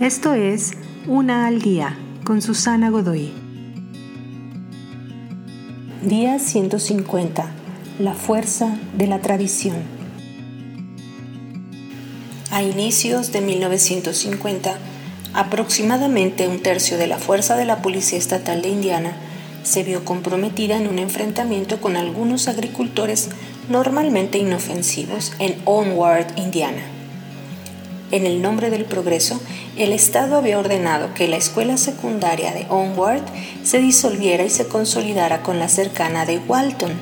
Esto es Una al Día con Susana Godoy. Día 150. La fuerza de la tradición. A inicios de 1950, aproximadamente un tercio de la fuerza de la Policía Estatal de Indiana se vio comprometida en un enfrentamiento con algunos agricultores normalmente inofensivos en Onward, Indiana. En el nombre del progreso, el Estado había ordenado que la escuela secundaria de Onward se disolviera y se consolidara con la cercana de Walton.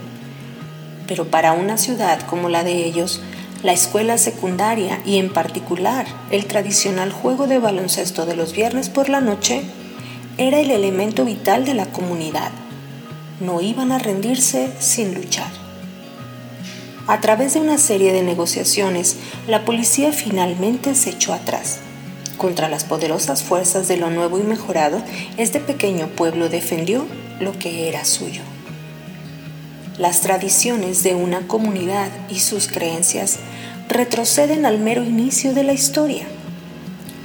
Pero para una ciudad como la de ellos, la escuela secundaria y en particular el tradicional juego de baloncesto de los viernes por la noche era el elemento vital de la comunidad. No iban a rendirse sin luchar. A través de una serie de negociaciones, la policía finalmente se echó atrás. Contra las poderosas fuerzas de lo nuevo y mejorado, este pequeño pueblo defendió lo que era suyo. Las tradiciones de una comunidad y sus creencias retroceden al mero inicio de la historia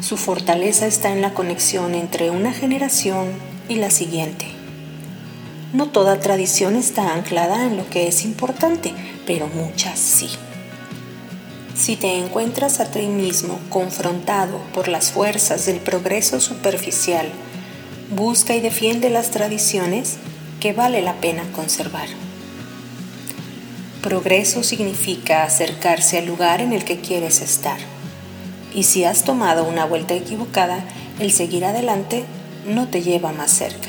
su fortaleza está en la conexión entre una generación y la siguiente. No toda tradición está anclada en lo que es importante, pero muchas sí. Si te encuentras a ti mismo confrontado por las fuerzas del progreso superficial, busca y defiende las tradiciones que vale la pena conservar. Progreso significa acercarse al lugar en el que quieres estar y si has tomado una vuelta equivocada, el seguir adelante no te lleva más cerca.